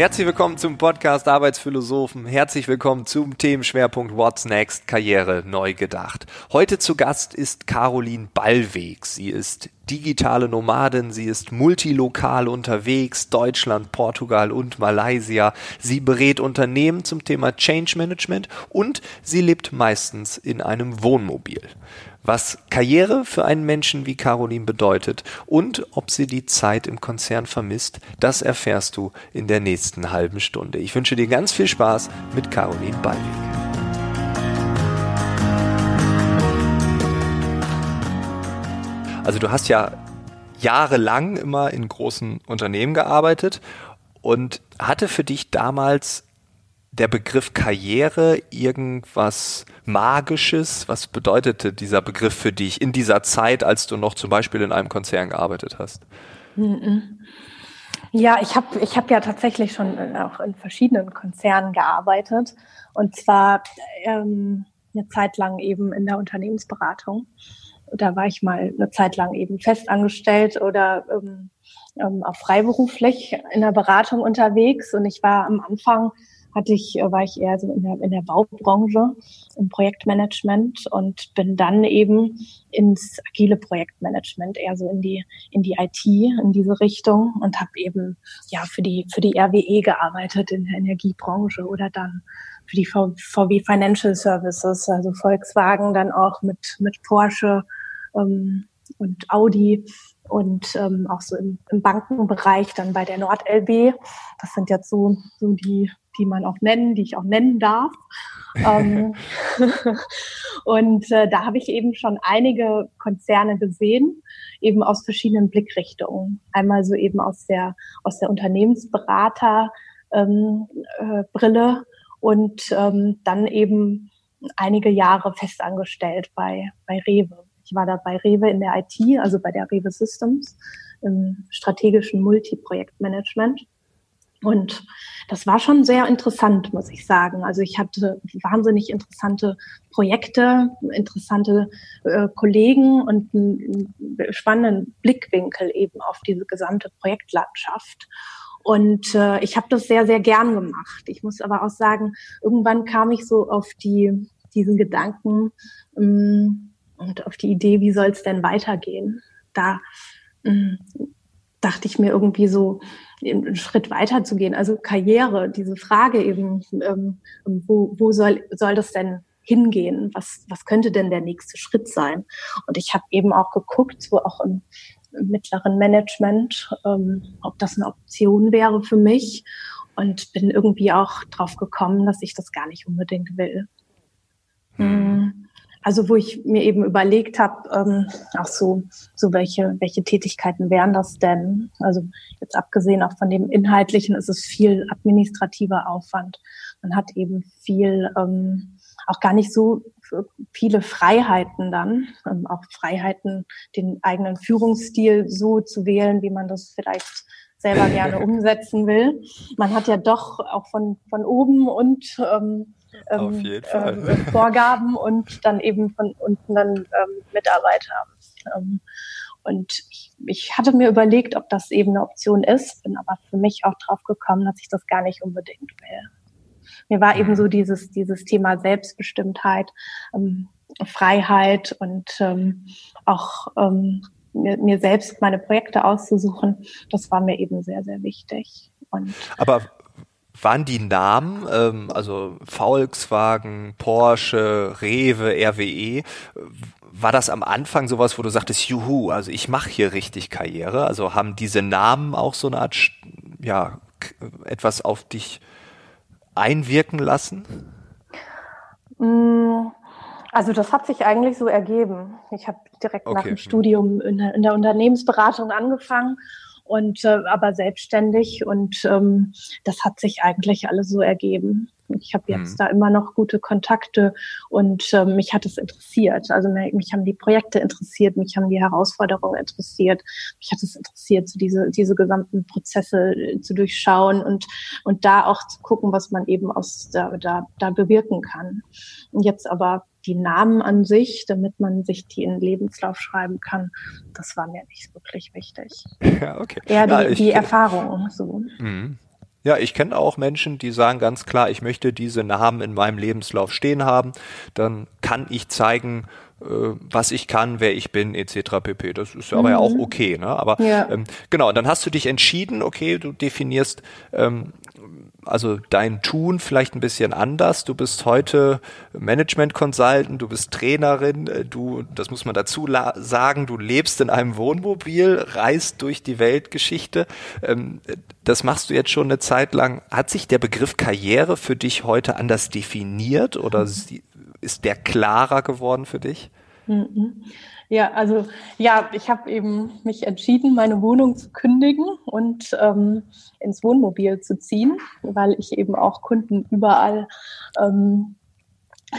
Herzlich willkommen zum Podcast Arbeitsphilosophen. Herzlich willkommen zum Themenschwerpunkt What's Next Karriere neu gedacht. Heute zu Gast ist Caroline Ballweg. Sie ist digitale Nomadin, sie ist multilokal unterwegs, Deutschland, Portugal und Malaysia. Sie berät Unternehmen zum Thema Change Management und sie lebt meistens in einem Wohnmobil was Karriere für einen Menschen wie Caroline bedeutet und ob sie die Zeit im Konzern vermisst, das erfährst du in der nächsten halben Stunde. Ich wünsche dir ganz viel Spaß mit Caroline Ballweg. Also du hast ja jahrelang immer in großen Unternehmen gearbeitet und hatte für dich damals der Begriff Karriere irgendwas Magisches? Was bedeutete dieser Begriff für dich in dieser Zeit, als du noch zum Beispiel in einem Konzern gearbeitet hast? Ja, ich habe ich hab ja tatsächlich schon in, auch in verschiedenen Konzernen gearbeitet und zwar ähm, eine Zeit lang eben in der Unternehmensberatung. Da war ich mal eine Zeit lang eben festangestellt oder ähm, ähm, auch freiberuflich in der Beratung unterwegs. Und ich war am Anfang hatte ich, äh, war ich eher so in der, in der Baubranche, im Projektmanagement und bin dann eben ins agile Projektmanagement, eher so in die, in die IT, in diese Richtung und habe eben ja für die, für die RWE gearbeitet in der Energiebranche oder dann für die VW Financial Services, also Volkswagen, dann auch mit, mit Porsche ähm, und Audi und ähm, auch so im, im Bankenbereich dann bei der NordLB. Das sind jetzt so, so die die man auch nennen, die ich auch nennen darf. ähm, und äh, da habe ich eben schon einige Konzerne gesehen, eben aus verschiedenen Blickrichtungen. Einmal so eben aus der aus der Unternehmensberater ähm, äh, Brille und ähm, dann eben einige Jahre festangestellt bei bei Rewe. Ich war da bei Rewe in der IT, also bei der Rewe Systems im strategischen Multiprojektmanagement. Und das war schon sehr interessant, muss ich sagen. Also ich hatte wahnsinnig interessante Projekte, interessante äh, Kollegen und einen spannenden Blickwinkel eben auf diese gesamte Projektlandschaft. Und äh, ich habe das sehr, sehr gern gemacht. Ich muss aber auch sagen, irgendwann kam ich so auf die, diesen Gedanken ähm, und auf die Idee, wie soll es denn weitergehen? Da ähm, dachte ich mir irgendwie so, einen Schritt weiter zu gehen. Also Karriere, diese Frage eben, ähm, wo, wo soll, soll das denn hingehen? Was, was könnte denn der nächste Schritt sein? Und ich habe eben auch geguckt, so auch im, im mittleren Management, ähm, ob das eine Option wäre für mich und bin irgendwie auch drauf gekommen, dass ich das gar nicht unbedingt will. Mhm. Also wo ich mir eben überlegt habe, ähm, auch so, so welche, welche Tätigkeiten wären das denn? Also jetzt abgesehen auch von dem Inhaltlichen ist es viel administrativer Aufwand. Man hat eben viel, ähm, auch gar nicht so viele Freiheiten dann, ähm, auch Freiheiten, den eigenen Führungsstil so zu wählen, wie man das vielleicht selber gerne umsetzen will. Man hat ja doch auch von, von oben und ähm, ähm, äh, Vorgaben und dann eben von unten dann ähm, Mitarbeiter. Ähm, und ich, ich hatte mir überlegt, ob das eben eine Option ist, bin aber für mich auch drauf gekommen, dass ich das gar nicht unbedingt will. Mir war eben so mhm. dieses, dieses Thema Selbstbestimmtheit, ähm, Freiheit und ähm, auch ähm, mir, mir selbst meine Projekte auszusuchen, das war mir eben sehr, sehr wichtig. Und aber waren die Namen, ähm, also Volkswagen, Porsche, Rewe, RWE, war das am Anfang sowas, wo du sagtest, juhu, also ich mache hier richtig Karriere? Also haben diese Namen auch so eine Art, ja, etwas auf dich einwirken lassen? Mm, also das hat sich eigentlich so ergeben. Ich habe direkt okay. nach dem Studium in der, in der Unternehmensberatung angefangen und äh, aber selbstständig und ähm, das hat sich eigentlich alles so ergeben. Ich habe jetzt mhm. da immer noch gute Kontakte und ähm, mich hat es interessiert. Also mich haben die Projekte interessiert, mich haben die Herausforderungen interessiert, mich hat es interessiert, so diese diese gesamten Prozesse äh, zu durchschauen und und da auch zu gucken, was man eben aus da da, da bewirken kann. Und jetzt aber die Namen an sich, damit man sich die in den Lebenslauf schreiben kann, das war mir nicht wirklich wichtig. Ja, okay. Eher die, ja, ich, die Erfahrung. So. Mhm. Ja, ich kenne auch Menschen, die sagen ganz klar, ich möchte diese Namen in meinem Lebenslauf stehen haben. Dann kann ich zeigen, äh, was ich kann, wer ich bin, etc. pp. Das ist aber mhm. ja auch mhm. okay. Ne? Aber ja. ähm, genau, dann hast du dich entschieden, okay, du definierst ähm, also dein Tun vielleicht ein bisschen anders. Du bist heute Management Consultant, du bist Trainerin, äh, du, das muss man dazu sagen, du lebst in einem Wohnmobil, reist durch die Weltgeschichte. Ähm, das machst du jetzt schon eine Zeit lang. Hat sich der Begriff Karriere für dich heute anders definiert oder mhm. ist der klarer geworden für dich? Mhm. Ja, also ja, ich habe eben mich entschieden, meine Wohnung zu kündigen und ähm, ins Wohnmobil zu ziehen, weil ich eben auch Kunden überall ähm,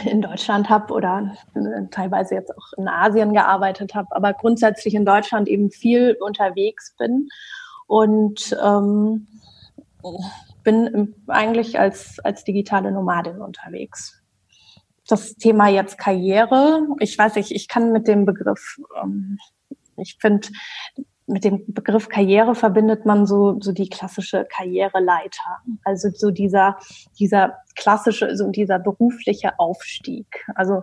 in Deutschland habe oder äh, teilweise jetzt auch in Asien gearbeitet habe, aber grundsätzlich in Deutschland eben viel unterwegs bin und ähm, bin eigentlich als, als digitale Nomadin unterwegs das Thema jetzt Karriere. Ich weiß nicht, ich kann mit dem Begriff, ähm, ich finde, mit dem Begriff Karriere verbindet man so, so die klassische Karriereleiter. Also so dieser, dieser klassische, so dieser berufliche Aufstieg. Also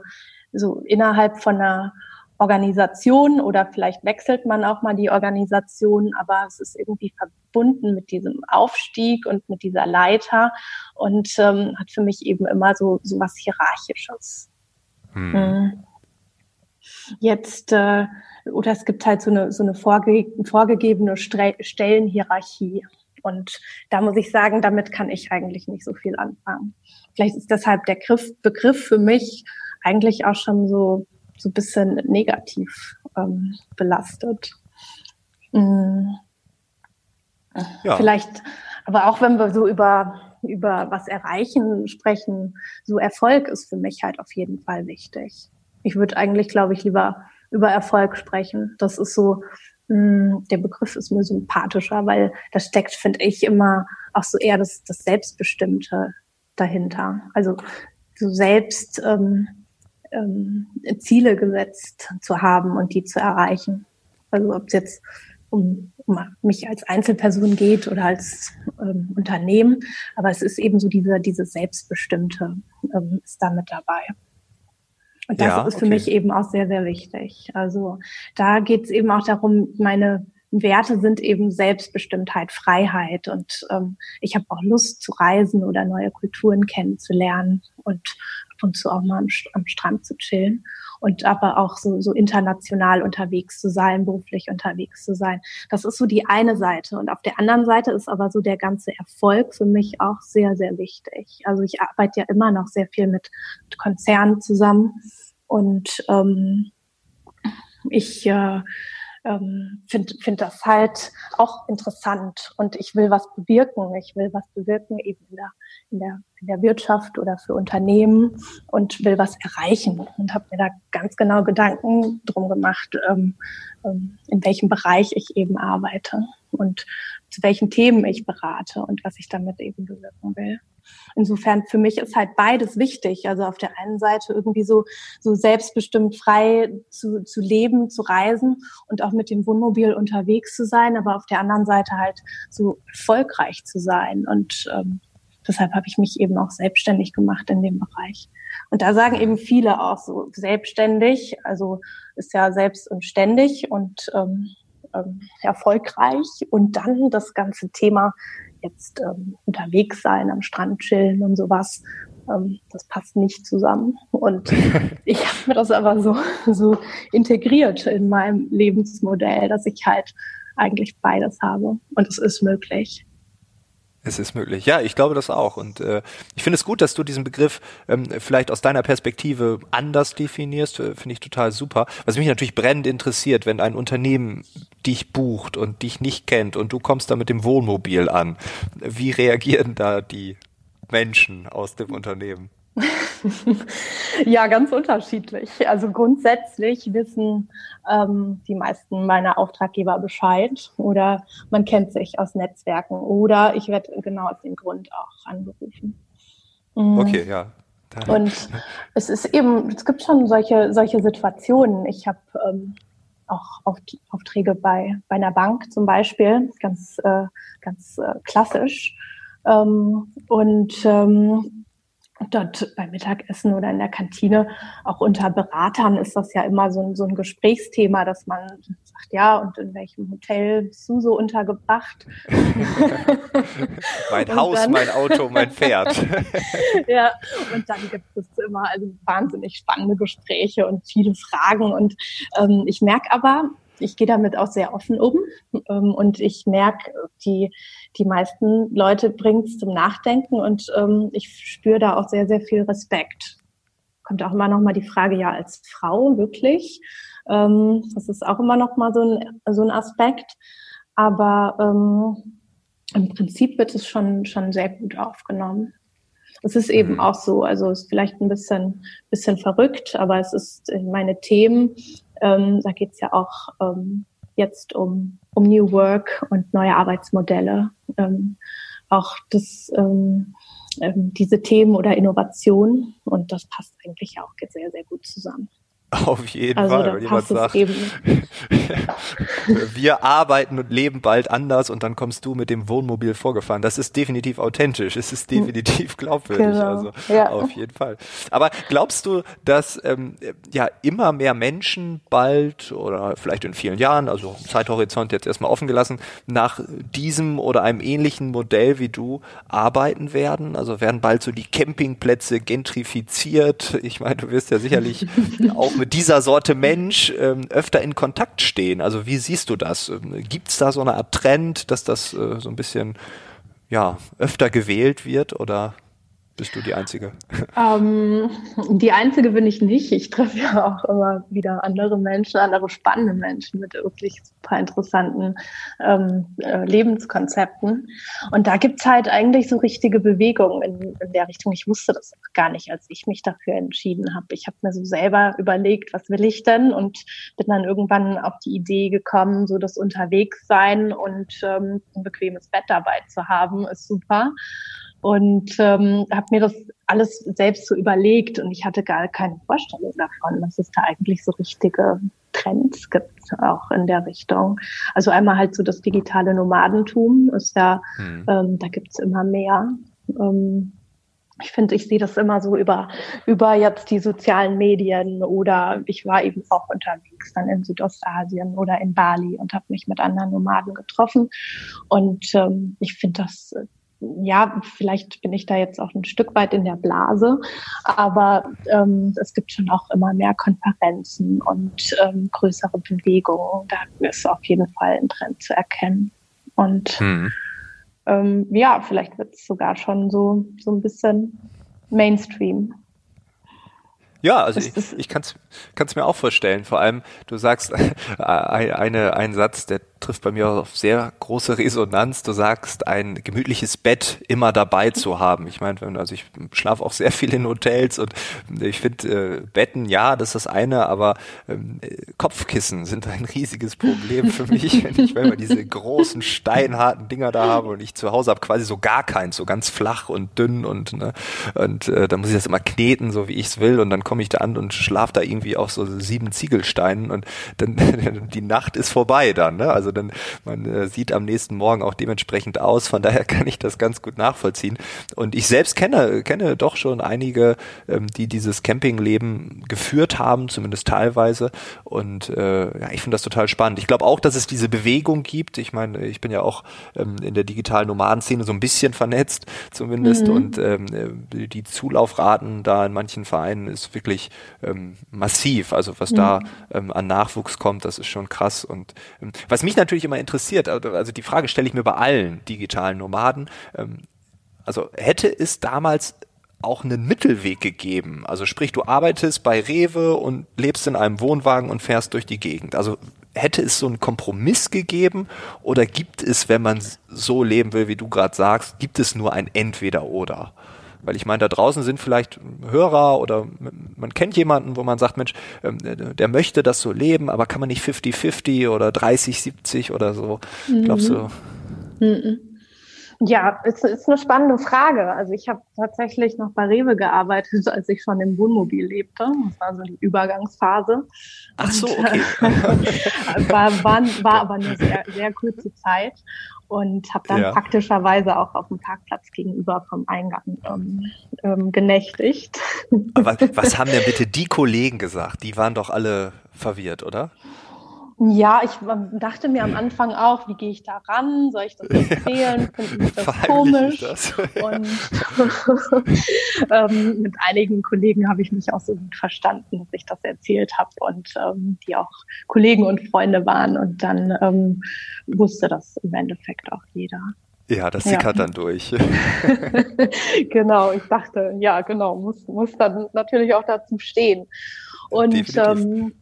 so innerhalb von einer Organisation oder vielleicht wechselt man auch mal die Organisation, aber es ist irgendwie verbunden mit diesem Aufstieg und mit dieser Leiter und ähm, hat für mich eben immer so, so was Hierarchisches. Hm. hm. Jetzt, äh, oder es gibt halt so eine, so eine vorge vorgegebene Stre Stellenhierarchie. Und da muss ich sagen, damit kann ich eigentlich nicht so viel anfangen. Vielleicht ist deshalb der Griff, Begriff für mich eigentlich auch schon so so ein bisschen negativ ähm, belastet. Mhm. Ja. Vielleicht, aber auch wenn wir so über, über was erreichen sprechen, so Erfolg ist für mich halt auf jeden Fall wichtig. Ich würde eigentlich, glaube ich, lieber über Erfolg sprechen. Das ist so, mh, hm, der Begriff ist mir sympathischer, weil da steckt, finde ich, immer auch so eher das, das Selbstbestimmte dahinter. Also so selbst ähm, ähm, Ziele gesetzt zu haben und die zu erreichen. Also ob es jetzt um, um mich als Einzelperson geht oder als ähm, Unternehmen, aber es ist eben so diese, diese Selbstbestimmte ähm, ist da mit dabei. Und das ja, ist für okay. mich eben auch sehr, sehr wichtig. Also da geht es eben auch darum, meine Werte sind eben Selbstbestimmtheit, Freiheit und ähm, ich habe auch Lust zu reisen oder neue Kulturen kennenzulernen und und zu auch mal am, am Strand zu chillen und aber auch so, so international unterwegs zu sein, beruflich unterwegs zu sein. Das ist so die eine Seite. Und auf der anderen Seite ist aber so der ganze Erfolg für mich auch sehr, sehr wichtig. Also ich arbeite ja immer noch sehr viel mit, mit Konzernen zusammen und ähm, ich äh, ähm, finde find das halt auch interessant und ich will was bewirken. Ich will was bewirken eben in der, in der, in der Wirtschaft oder für Unternehmen und will was erreichen und habe mir da ganz genau Gedanken drum gemacht, ähm, ähm, in welchem Bereich ich eben arbeite und zu welchen Themen ich berate und was ich damit eben bewirken will. Insofern für mich ist halt beides wichtig. Also auf der einen Seite irgendwie so, so selbstbestimmt frei zu, zu leben, zu reisen und auch mit dem Wohnmobil unterwegs zu sein, aber auf der anderen Seite halt so erfolgreich zu sein. Und ähm, deshalb habe ich mich eben auch selbstständig gemacht in dem Bereich. Und da sagen eben viele auch so selbstständig, also ist ja selbst und ständig und ähm, ähm, erfolgreich. Und dann das ganze Thema jetzt ähm, unterwegs sein, am Strand chillen und sowas. Ähm, das passt nicht zusammen. Und ich habe mir das aber so, so integriert in meinem Lebensmodell, dass ich halt eigentlich beides habe. Und es ist möglich. Es ist möglich. Ja, ich glaube das auch. Und äh, ich finde es gut, dass du diesen Begriff ähm, vielleicht aus deiner Perspektive anders definierst. Äh, finde ich total super. Was mich natürlich brennend interessiert, wenn ein Unternehmen dich bucht und dich nicht kennt und du kommst da mit dem Wohnmobil an. Wie reagieren da die Menschen aus dem Unternehmen? ja, ganz unterschiedlich. Also grundsätzlich wissen ähm, die meisten meiner Auftraggeber Bescheid oder man kennt sich aus Netzwerken oder ich werde genau aus dem Grund auch angerufen. Mhm. Okay, ja. Und es ist eben, es gibt schon solche, solche Situationen. Ich habe ähm, auch Aufträge bei, bei einer Bank zum Beispiel, ganz, äh, ganz äh, klassisch Ähm, und ähm, dort beim Mittagessen oder in der Kantine, auch unter Beratern ist das ja immer so ein, so ein Gesprächsthema, dass man sagt, ja, und in welchem Hotel bist du so untergebracht? mein Haus, dann, mein Auto, mein Pferd. ja, und dann gibt es immer also wahnsinnig spannende Gespräche und viele Fragen. Und ähm, ich merke aber, ich gehe damit auch sehr offen um ähm, und ich merke, die, die meisten Leute bringen es zum Nachdenken und ähm, ich spüre da auch sehr, sehr viel Respekt. Kommt auch immer noch mal die Frage, ja, als Frau wirklich? Ähm, das ist auch immer noch mal so ein, so ein Aspekt. Aber ähm, im Prinzip wird es schon, schon sehr gut aufgenommen. Es ist eben mhm. auch so, also es ist vielleicht ein bisschen, bisschen verrückt, aber es ist meine Themen ähm, da geht es ja auch ähm, jetzt um, um New Work und neue Arbeitsmodelle. Ähm, auch das, ähm, ähm, diese Themen oder Innovation. Und das passt eigentlich auch sehr, sehr gut zusammen. Auf jeden also, Fall, wenn jemand sagt, wir arbeiten und leben bald anders und dann kommst du mit dem Wohnmobil vorgefahren. Das ist definitiv authentisch, es ist hm. definitiv glaubwürdig, genau. also ja. auf jeden Fall. Aber glaubst du, dass ähm, ja immer mehr Menschen bald oder vielleicht in vielen Jahren, also Zeithorizont jetzt erstmal offen gelassen, nach diesem oder einem ähnlichen Modell wie du arbeiten werden? Also werden bald so die Campingplätze gentrifiziert? Ich meine, du wirst ja sicherlich auch mit dieser Sorte Mensch ähm, öfter in Kontakt stehen? Also wie siehst du das? Ähm, Gibt es da so eine Art Trend, dass das äh, so ein bisschen ja, öfter gewählt wird oder bist du die Einzige? Ähm, die Einzige bin ich nicht. Ich treffe ja auch immer wieder andere Menschen, andere spannende Menschen mit wirklich super interessanten ähm, äh, Lebenskonzepten. Und da gibt es halt eigentlich so richtige Bewegungen in, in, der Richtung. Ich wusste das gar nicht, als ich mich dafür entschieden habe. Ich habe mir so selber überlegt, was will ich denn? Und bin dann irgendwann auf die Idee gekommen, so das Unterwegssein und ähm, ein bequemes Bett dabei zu haben, ist super und ähm, habe mir das alles selbst so überlegt und ich hatte gar keine Vorstellung davon, dass es da eigentlich so richtige Trends gibt, auch in der Richtung. Also einmal halt so das digitale Nomadentum ist ja, hm. ähm, da gibt's immer mehr. Ähm, ich finde, ich sehe das immer so über, über jetzt die sozialen Medien oder ich war eben auch unterwegs dann in Südostasien oder in Bali und habe mich mit anderen Nomaden getroffen. Und ähm, ich finde das ja, vielleicht bin ich da jetzt auch ein Stück weit in der Blase, aber ähm, es gibt schon auch immer mehr Konferenzen und ähm, größere Bewegungen. Da ist auf jeden Fall ein Trend zu erkennen. Und hm. ähm, ja, vielleicht wird es sogar schon so, so ein bisschen Mainstream. Ja, also ich, ich kann es mir auch vorstellen. Vor allem, du sagst äh, eine, einen Satz, der trifft bei mir auf sehr große Resonanz. Du sagst, ein gemütliches Bett immer dabei zu haben. Ich meine, also ich schlafe auch sehr viel in Hotels und ich finde äh, Betten, ja, das ist das eine, aber ähm, Kopfkissen sind ein riesiges Problem für mich, wenn ich wenn wir diese großen steinharten Dinger da habe und ich zu Hause habe quasi so gar keins, so ganz flach und dünn und ne, und äh, da muss ich das immer kneten, so wie ich es will und dann komme ich da an und schlafe da irgendwie auf so sieben Ziegelsteinen und dann die Nacht ist vorbei dann, ne? Also dann man äh, sieht am nächsten Morgen auch dementsprechend aus. Von daher kann ich das ganz gut nachvollziehen. Und ich selbst kenne kenne doch schon einige, ähm, die dieses Campingleben geführt haben, zumindest teilweise. Und äh, ja, ich finde das total spannend. Ich glaube auch, dass es diese Bewegung gibt. Ich meine, ich bin ja auch ähm, in der digitalen Nomadenszene so ein bisschen vernetzt, zumindest. Mhm. Und ähm, äh, die Zulaufraten da in manchen Vereinen ist wirklich ähm, massiv. Also was mhm. da ähm, an Nachwuchs kommt, das ist schon krass. Und ähm, was mich natürlich immer interessiert, also, also die Frage stelle ich mir bei allen digitalen Nomaden. Ähm, also hätte es damals auch einen Mittelweg gegeben? Also sprich, du arbeitest bei Rewe und lebst in einem Wohnwagen und fährst durch die Gegend. Also hätte es so einen Kompromiss gegeben oder gibt es, wenn man so leben will, wie du gerade sagst, gibt es nur ein Entweder-Oder? Weil ich meine, da draußen sind vielleicht Hörer oder man kennt jemanden, wo man sagt, Mensch, ähm, der möchte das so leben, aber kann man nicht 50-50 oder 30-70 oder so? Mhm. Glaubst du? Mhm. Ja, es ist eine spannende Frage. Also ich habe tatsächlich noch bei Rewe gearbeitet, als ich schon im Wohnmobil lebte. Das war so die Übergangsphase. Ach so, okay. war, war, war aber eine sehr, sehr kurze Zeit und habe dann ja. praktischerweise auch auf dem Parkplatz gegenüber vom Eingang ähm, ähm, genächtigt. Aber was haben denn bitte die Kollegen gesagt? Die waren doch alle verwirrt, oder? Ja, ich dachte mir am Anfang auch, wie gehe ich da ran? Soll ich das erzählen? Finden Sie das komisch? Das. Und ähm, mit einigen Kollegen habe ich mich auch so gut verstanden, dass ich das erzählt habe und ähm, die auch Kollegen und Freunde waren. Und dann ähm, wusste das im Endeffekt auch jeder. Ja, das sickert ja. dann durch. genau, ich dachte, ja, genau, muss, muss dann natürlich auch dazu stehen. Und ähm,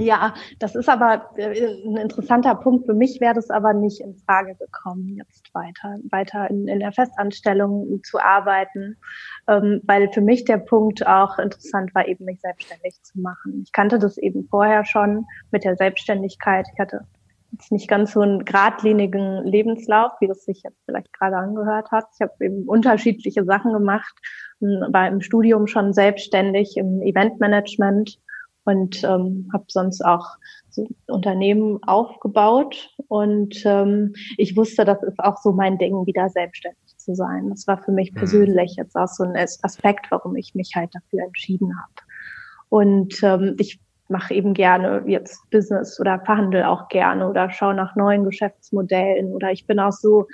ja, das ist aber äh, ein interessanter Punkt. Für mich wäre das aber nicht in Frage gekommen, jetzt weiter, weiter in, in der Festanstellung zu arbeiten, ähm, weil für mich der Punkt auch interessant war, eben mich selbstständig zu machen. Ich kannte das eben vorher schon mit der Selbstständigkeit. Ich hatte jetzt nicht ganz so einen geradlinigen Lebenslauf, wie das sich jetzt vielleicht gerade angehört hat. Ich habe eben unterschiedliche Sachen gemacht, war im Studium schon selbstständig im Eventmanagement und ähm, habe sonst auch so Unternehmen aufgebaut und ähm, ich wusste, das ist auch so mein Ding, wieder selbstständig zu sein. Das war für mich mhm. persönlich jetzt auch so ein Aspekt, warum ich mich halt dafür entschieden habe. Und ähm, ich mache eben gerne jetzt Business oder verhandle auch gerne oder schaue nach neuen Geschäftsmodellen oder ich bin auch so,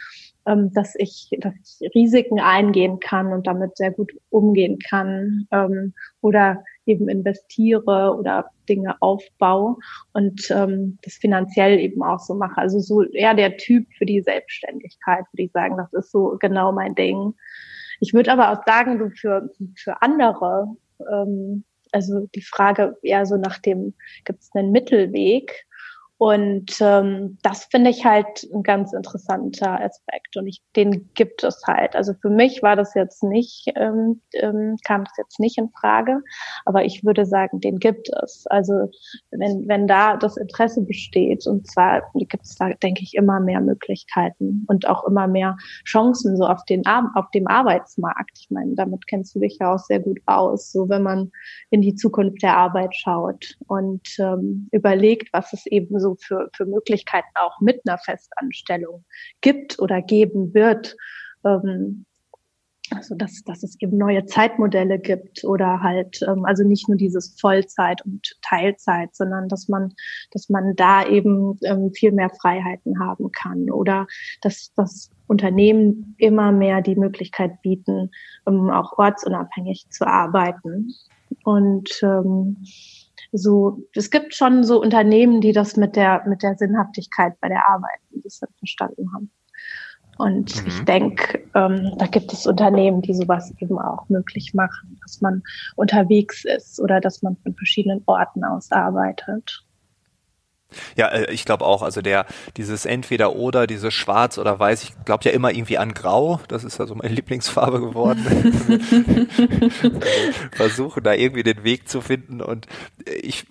ähm, dass ich, dass ich Risiken eingehen kann und damit sehr gut umgehen kann ähm, oder eben investiere oder Dinge aufbaue und ähm, das finanziell eben auch so mache. Also so eher der Typ für die Selbstständigkeit, würde ich sagen, das ist so genau mein Ding. Ich würde aber auch sagen, so für, für andere, ähm, also die Frage eher so nach dem, gibt es einen Mittelweg? Und ähm, das finde ich halt ein ganz interessanter Aspekt und ich, den gibt es halt. Also für mich war das jetzt nicht, ähm, ähm, kam das jetzt nicht in Frage, aber ich würde sagen, den gibt es. Also wenn, wenn da das Interesse besteht und zwar gibt es da, denke ich, immer mehr Möglichkeiten und auch immer mehr Chancen so auf den auf dem Arbeitsmarkt. Ich meine, damit kennst du dich ja auch sehr gut aus. So wenn man in die Zukunft der Arbeit schaut und ähm, überlegt, was es eben so für, für Möglichkeiten auch mit einer Festanstellung gibt oder geben wird. Ähm, also dass, dass es eben neue Zeitmodelle gibt oder halt, ähm, also nicht nur dieses Vollzeit und Teilzeit, sondern dass man, dass man da eben ähm, viel mehr Freiheiten haben kann oder dass das Unternehmen immer mehr die Möglichkeit bieten, ähm, auch ortsunabhängig zu arbeiten. Und ähm, so, es gibt schon so Unternehmen, die das mit der, mit der Sinnhaftigkeit bei der Arbeit ein bisschen verstanden haben. Und mhm. ich denke, ähm, da gibt es Unternehmen, die sowas eben auch möglich machen, dass man unterwegs ist oder dass man von verschiedenen Orten aus arbeitet. Ja, äh, ich glaube auch, also der, dieses entweder oder, dieses schwarz oder weiß, ich glaube ja immer irgendwie an grau, das ist ja so meine Lieblingsfarbe geworden. Versuche da irgendwie den Weg zu finden. Und ich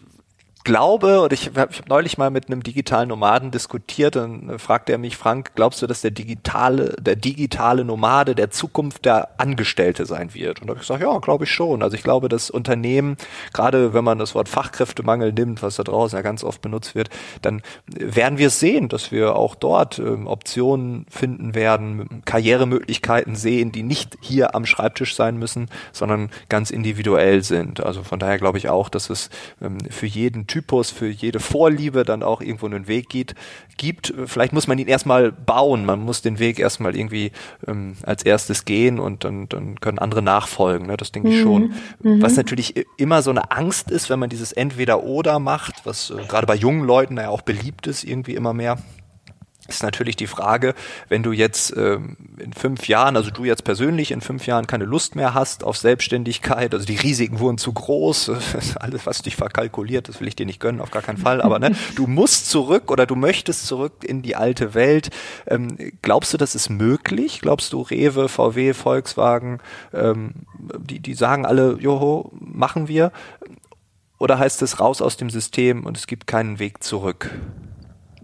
glaube, oder ich habe hab neulich mal mit einem digitalen Nomaden diskutiert, dann fragte er mich, Frank, glaubst du, dass der digitale, der digitale Nomade der Zukunft der Angestellte sein wird? Und da habe ich gesagt, ja, glaube ich schon. Also ich glaube, dass Unternehmen, gerade wenn man das Wort Fachkräftemangel nimmt, was da draußen ja ganz oft benutzt wird, dann werden wir sehen, dass wir auch dort ähm, Optionen finden werden, Karrieremöglichkeiten sehen, die nicht hier am Schreibtisch sein müssen, sondern ganz individuell sind. Also von daher glaube ich auch, dass es ähm, für jeden Typus, für jede Vorliebe dann auch irgendwo einen Weg geht, gibt. Vielleicht muss man ihn erstmal bauen, man muss den Weg erstmal irgendwie ähm, als erstes gehen und dann, dann können andere nachfolgen. Ne? Das denke ich mhm. schon. Mhm. Was natürlich immer so eine Angst ist, wenn man dieses Entweder-Oder macht, was äh, gerade bei jungen Leuten ja auch beliebt ist, irgendwie immer mehr ist natürlich die Frage, wenn du jetzt ähm, in fünf Jahren, also du jetzt persönlich in fünf Jahren keine Lust mehr hast auf Selbstständigkeit, also die Risiken wurden zu groß, alles, was dich verkalkuliert, das will ich dir nicht gönnen, auf gar keinen Fall, aber ne, du musst zurück oder du möchtest zurück in die alte Welt. Ähm, glaubst du, das ist möglich? Glaubst du, Rewe, VW, Volkswagen, ähm, die, die sagen alle, joho, machen wir? Oder heißt es raus aus dem System und es gibt keinen Weg zurück?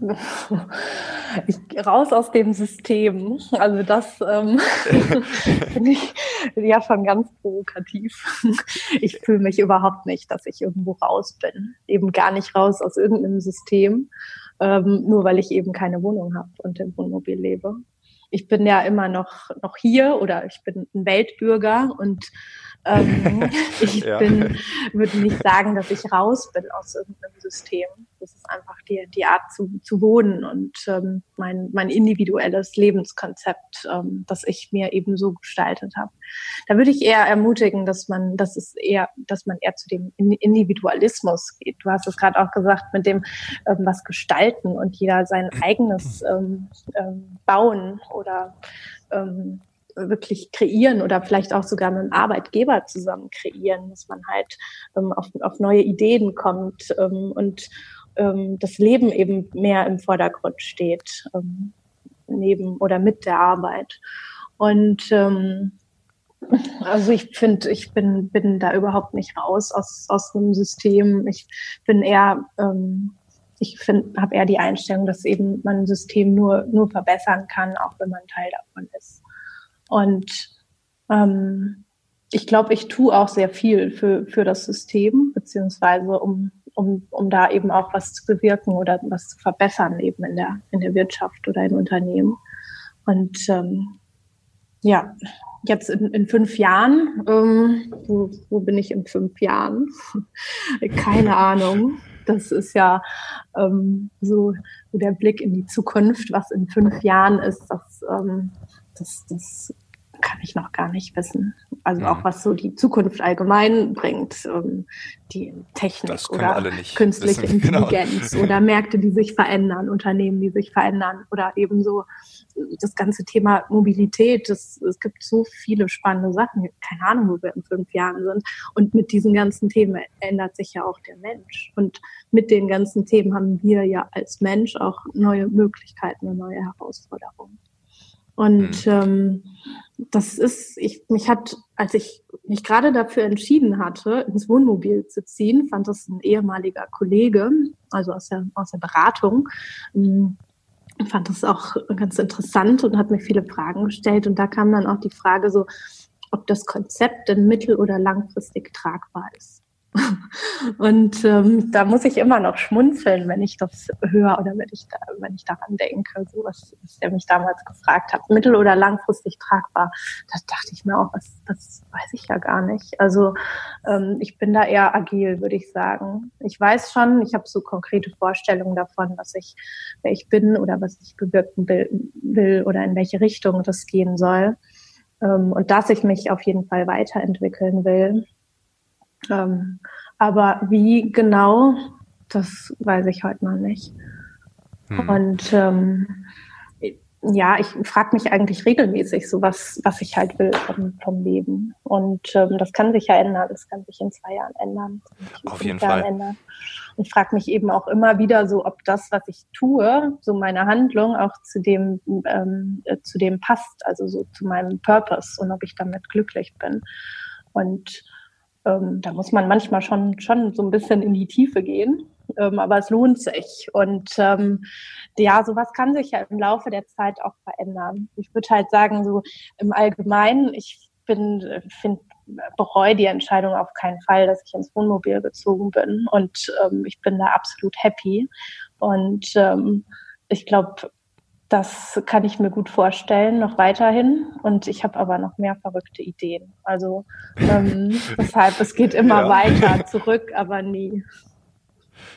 ich, raus aus dem System. Also das ähm, finde ich ja schon ganz provokativ. Ich fühle mich überhaupt nicht, dass ich irgendwo raus bin. Eben gar nicht raus aus irgendeinem System, ähm, nur weil ich eben keine Wohnung habe und im Wohnmobil lebe. Ich bin ja immer noch, noch hier oder ich bin ein Weltbürger und ähm, ich ja. bin, würde nicht sagen, dass ich raus bin aus irgendeinem System. Das ist einfach die, die Art zu, zu wohnen und ähm, mein, mein individuelles Lebenskonzept, ähm, das ich mir eben so gestaltet habe. Da würde ich eher ermutigen, dass man, dass es eher, dass man eher zu dem Individualismus geht. Du hast es gerade auch gesagt, mit dem ähm, was gestalten und jeder sein eigenes ähm, ähm, bauen oder ähm, wirklich kreieren oder vielleicht auch sogar mit dem Arbeitgeber zusammen kreieren, dass man halt ähm, auf, auf neue Ideen kommt ähm, und ähm, das Leben eben mehr im Vordergrund steht, ähm, neben oder mit der Arbeit. Und ähm, also ich finde, ich bin, bin da überhaupt nicht raus aus, aus einem System. Ich bin eher, ähm, ich habe eher die Einstellung, dass eben man ein System nur, nur verbessern kann, auch wenn man Teil davon ist. Und ähm, ich glaube, ich tue auch sehr viel für, für das System, beziehungsweise um, um, um da eben auch was zu bewirken oder was zu verbessern eben in der, in der Wirtschaft oder in Unternehmen. Und ähm, ja, jetzt in, in fünf Jahren, ähm, wo, wo bin ich in fünf Jahren? Keine Ahnung. Das ist ja ähm, so, der Blick in die Zukunft, was in fünf Jahren ist. Das, ähm, das, das kann ich noch gar nicht wissen. Also auch mhm. was so die Zukunft allgemein bringt, ähm, die Technik oder künstliche wissen. Genau. Intelligenz genau. oder Märkte, die sich verändern, Unternehmen, die sich verändern oder ebenso das ganze Thema Mobilität. Das, es gibt so viele spannende Sachen. Keine Ahnung, wo wir in fünf Jahren sind. Und mit diesen ganzen Themen ändert sich ja auch der Mensch. Und mit den ganzen Themen haben wir ja als Mensch auch neue Möglichkeiten und neue Herausforderungen. Und mhm. ähm, das ist, ich, mich hat, als ich mich gerade dafür entschieden hatte, ins Wohnmobil zu ziehen, fand das ein ehemaliger Kollege, also aus der, aus der Beratung, ähm, fand das auch ganz interessant und hat mir viele Fragen gestellt. Und da kam dann auch die Frage so, ob das Konzept denn mittel- oder langfristig tragbar ist. Und ähm, da muss ich immer noch schmunzeln, wenn ich das höre oder wenn ich, da, wenn ich daran denke, so was, was er mich damals gefragt hat, mittel- oder langfristig tragbar. Da dachte ich mir auch, was, das weiß ich ja gar nicht. Also ähm, ich bin da eher agil, würde ich sagen. Ich weiß schon, ich habe so konkrete Vorstellungen davon, was ich, wer ich bin oder was ich bewirken will, will oder in welche Richtung das gehen soll. Ähm, und dass ich mich auf jeden Fall weiterentwickeln will. Ähm, aber wie genau, das weiß ich heute noch nicht. Hm. Und ähm, ja, ich frage mich eigentlich regelmäßig so, was, was ich halt will vom, vom Leben. Und ähm, das kann sich ja ändern, das kann sich in zwei Jahren ändern. Auf jeden Jahren Fall. Ändern. Und ich frage mich eben auch immer wieder so, ob das, was ich tue, so meine Handlung auch zu dem, ähm, äh, zu dem passt, also so zu meinem Purpose und ob ich damit glücklich bin. Und ähm, da muss man manchmal schon, schon so ein bisschen in die Tiefe gehen, ähm, aber es lohnt sich. Und ähm, ja, sowas kann sich ja im Laufe der Zeit auch verändern. Ich würde halt sagen, so im Allgemeinen, ich bin, finde, bereue die Entscheidung auf keinen Fall, dass ich ins Wohnmobil gezogen bin. Und ähm, ich bin da absolut happy. Und ähm, ich glaube, das kann ich mir gut vorstellen, noch weiterhin. Und ich habe aber noch mehr verrückte Ideen. Also ähm, deshalb, es geht immer ja. weiter, zurück, aber nie.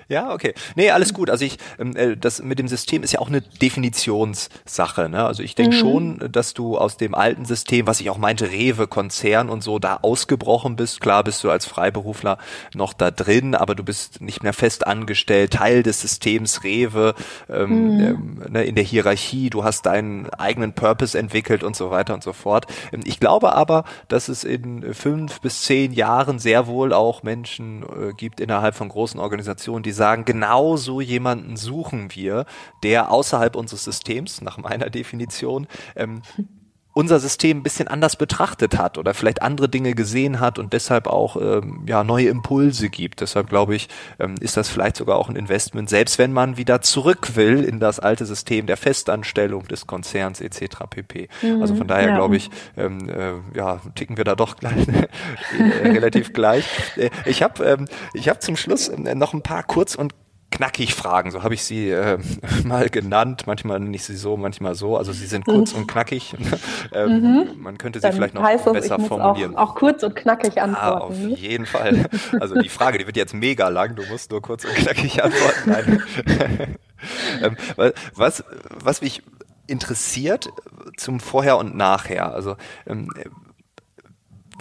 Ja, okay. Nee, alles gut. Also ich, ähm, äh, das mit dem System ist ja auch eine Definitionssache. Ne? Also ich denke mhm. schon, dass du aus dem alten System, was ich auch meinte, Rewe, Konzern und so, da ausgebrochen bist. Klar bist du als Freiberufler noch da drin, aber du bist nicht mehr fest angestellt, Teil des Systems Rewe, ähm, mhm. ähm, ne, in der Hierarchie, du hast deinen eigenen Purpose entwickelt und so weiter und so fort. Ähm, ich glaube aber, dass es in fünf bis zehn Jahren sehr wohl auch Menschen äh, gibt innerhalb von großen Organisationen, die sagen, genau so jemanden suchen wir, der außerhalb unseres Systems, nach meiner Definition, ähm, unser System ein bisschen anders betrachtet hat oder vielleicht andere Dinge gesehen hat und deshalb auch ähm, ja neue Impulse gibt. Deshalb glaube ich, ähm, ist das vielleicht sogar auch ein Investment, selbst wenn man wieder zurück will in das alte System der Festanstellung des Konzerns etc. pp. Mhm, also von daher ja. glaube ich, ähm, äh, ja ticken wir da doch gleich, äh, relativ gleich. Äh, ich habe ähm, ich habe zum Schluss äh, noch ein paar kurz und knackig Fragen, so habe ich sie äh, mal genannt. Manchmal nicht sie so, manchmal so. Also sie sind kurz mhm. und knackig. ähm, mhm. Man könnte sie Dann vielleicht noch heißt besser ich formulieren. Auch, auch, kurz und knackig antworten. Ah, auf ne? jeden Fall. Also die Frage, die wird jetzt mega lang. Du musst nur kurz und knackig antworten. Ähm, was, was mich interessiert zum Vorher und Nachher. Also ähm,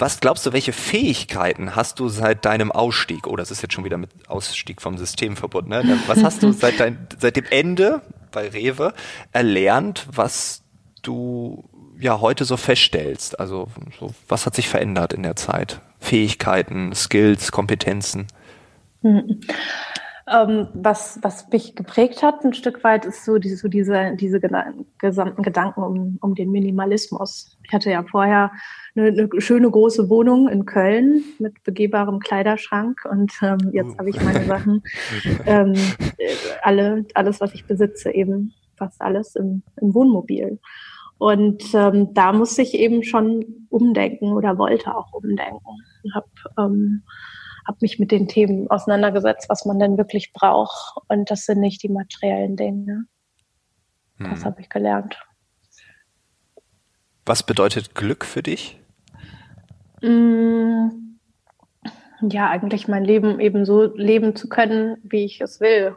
was glaubst du, welche Fähigkeiten hast du seit deinem Ausstieg? Oh, das ist jetzt schon wieder mit Ausstieg vom System verbunden. Ne? Was hast du seit, dein, seit dem Ende bei Rewe erlernt, was du ja heute so feststellst? Also so, was hat sich verändert in der Zeit? Fähigkeiten, Skills, Kompetenzen? Mhm. Ähm, was, was mich geprägt hat ein Stück weit, ist so diese, so diese, diese gesamten Gedanken um, um den Minimalismus. Ich hatte ja vorher eine, eine schöne große Wohnung in Köln mit begehbarem Kleiderschrank und ähm, jetzt oh. habe ich meine Sachen, ähm, alle, alles, was ich besitze, eben fast alles im, im Wohnmobil. Und ähm, da musste ich eben schon umdenken oder wollte auch umdenken. Ich habe ähm, hab mich mit den Themen auseinandergesetzt, was man denn wirklich braucht. Und das sind nicht die materiellen Dinge. Das hm. habe ich gelernt. Was bedeutet Glück für dich? Mm, ja, eigentlich mein Leben eben so leben zu können, wie ich es will.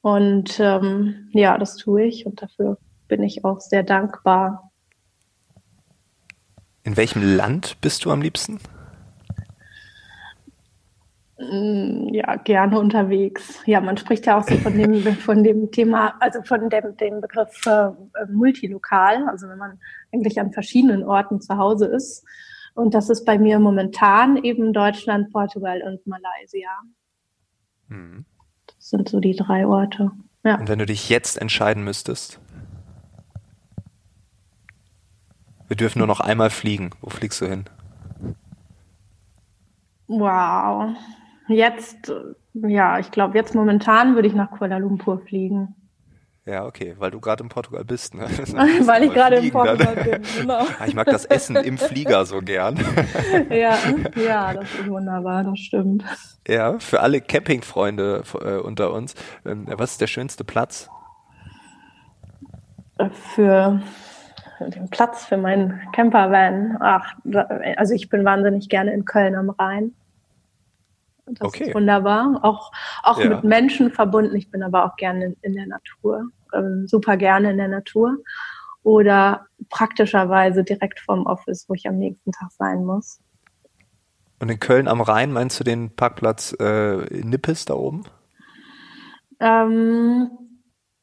Und ähm, ja, das tue ich und dafür bin ich auch sehr dankbar. In welchem Land bist du am liebsten? Mm, ja, gerne unterwegs. Ja, man spricht ja auch so von dem, von dem Thema, also von dem, dem Begriff äh, multilokal, also wenn man eigentlich an verschiedenen Orten zu Hause ist. Und das ist bei mir momentan eben Deutschland, Portugal und Malaysia. Mhm. Das sind so die drei Orte. Ja. Und wenn du dich jetzt entscheiden müsstest? Wir dürfen nur noch einmal fliegen. Wo fliegst du hin? Wow. Jetzt, ja, ich glaube, jetzt momentan würde ich nach Kuala Lumpur fliegen. Ja, okay, weil du gerade in Portugal bist. Ne? weil ich gerade in Portugal dann. bin, genau. Ah, ich mag das Essen im Flieger so gern. ja, ja, das ist wunderbar, das stimmt. Ja, für alle Campingfreunde äh, unter uns, ähm, was ist der schönste Platz? Für den Platz für meinen Campervan. Ach, also ich bin wahnsinnig gerne in Köln am Rhein. Das okay. ist wunderbar. Auch, auch ja. mit Menschen verbunden. Ich bin aber auch gerne in, in der Natur ähm, super gerne in der Natur oder praktischerweise direkt vom Office, wo ich am nächsten Tag sein muss. Und in Köln am Rhein meinst du den Parkplatz äh, Nippes da oben? Ähm,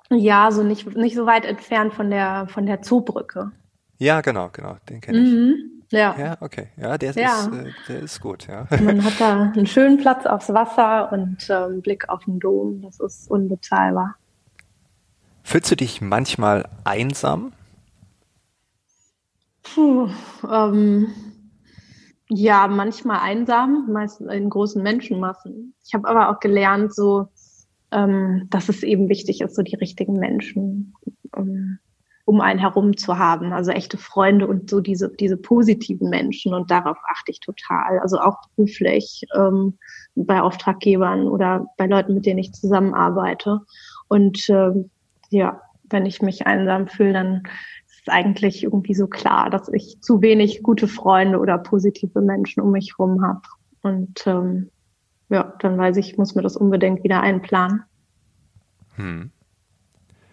ja, so nicht, nicht so weit entfernt von der, von der Zoobrücke. Ja, genau, genau, den kenne ich. Mhm, ja. Ja, okay. Ja, der, ja. Ist, äh, der ist gut, ja. Man hat da einen schönen Platz aufs Wasser und ähm, Blick auf den Dom. Das ist unbezahlbar. Fühlst du dich manchmal einsam? Puh, ähm, ja, manchmal einsam, meistens in großen Menschenmassen. Ich habe aber auch gelernt, so, ähm, dass es eben wichtig ist, so die richtigen Menschen um, um einen herum zu haben. Also echte Freunde und so diese, diese positiven Menschen. Und darauf achte ich total. Also auch beruflich ähm, bei Auftraggebern oder bei Leuten, mit denen ich zusammenarbeite. Und ähm, ja, wenn ich mich einsam fühle, dann ist es eigentlich irgendwie so klar, dass ich zu wenig gute Freunde oder positive Menschen um mich herum habe. Und ähm, ja, dann weiß ich, ich muss mir das unbedingt wieder einplanen. Hm.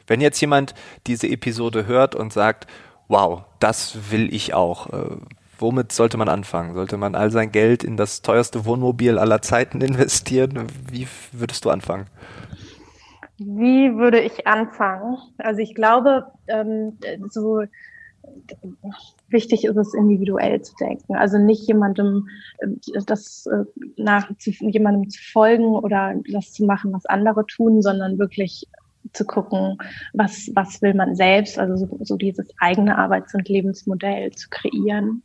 Wenn jetzt jemand diese Episode hört und sagt, wow, das will ich auch, äh, womit sollte man anfangen? Sollte man all sein Geld in das teuerste Wohnmobil aller Zeiten investieren? Wie würdest du anfangen? Wie würde ich anfangen? Also ich glaube, ähm, so wichtig ist es, individuell zu denken. Also nicht jemandem äh, das äh, nach zu, jemandem zu folgen oder das zu machen, was andere tun, sondern wirklich zu gucken, was, was will man selbst, also so, so dieses eigene Arbeits- und Lebensmodell zu kreieren.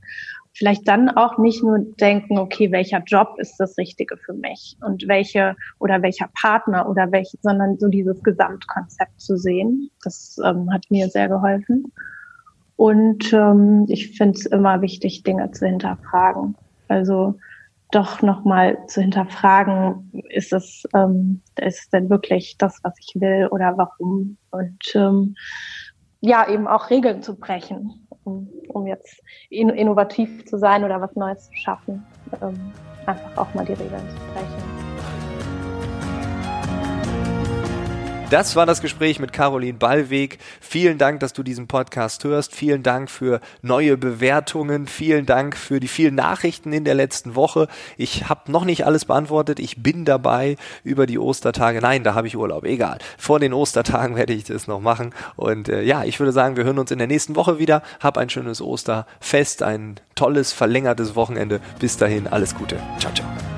Vielleicht dann auch nicht nur denken, okay, welcher Job ist das Richtige für mich und welche oder welcher Partner oder welche, sondern so dieses Gesamtkonzept zu sehen. Das ähm, hat mir sehr geholfen. Und ähm, ich finde es immer wichtig, Dinge zu hinterfragen. Also doch nochmal zu hinterfragen, ist es, ähm, ist es denn wirklich das, was ich will oder warum? Und ähm, ja, eben auch Regeln zu brechen, um, um jetzt in, innovativ zu sein oder was Neues zu schaffen. Ähm, einfach auch mal die Regeln zu brechen. Das war das Gespräch mit Caroline Ballweg. Vielen Dank, dass du diesen Podcast hörst. Vielen Dank für neue Bewertungen. Vielen Dank für die vielen Nachrichten in der letzten Woche. Ich habe noch nicht alles beantwortet. Ich bin dabei über die Ostertage. Nein, da habe ich Urlaub. Egal. Vor den Ostertagen werde ich das noch machen. Und äh, ja, ich würde sagen, wir hören uns in der nächsten Woche wieder. Hab ein schönes Osterfest, ein tolles, verlängertes Wochenende. Bis dahin, alles Gute. Ciao, ciao.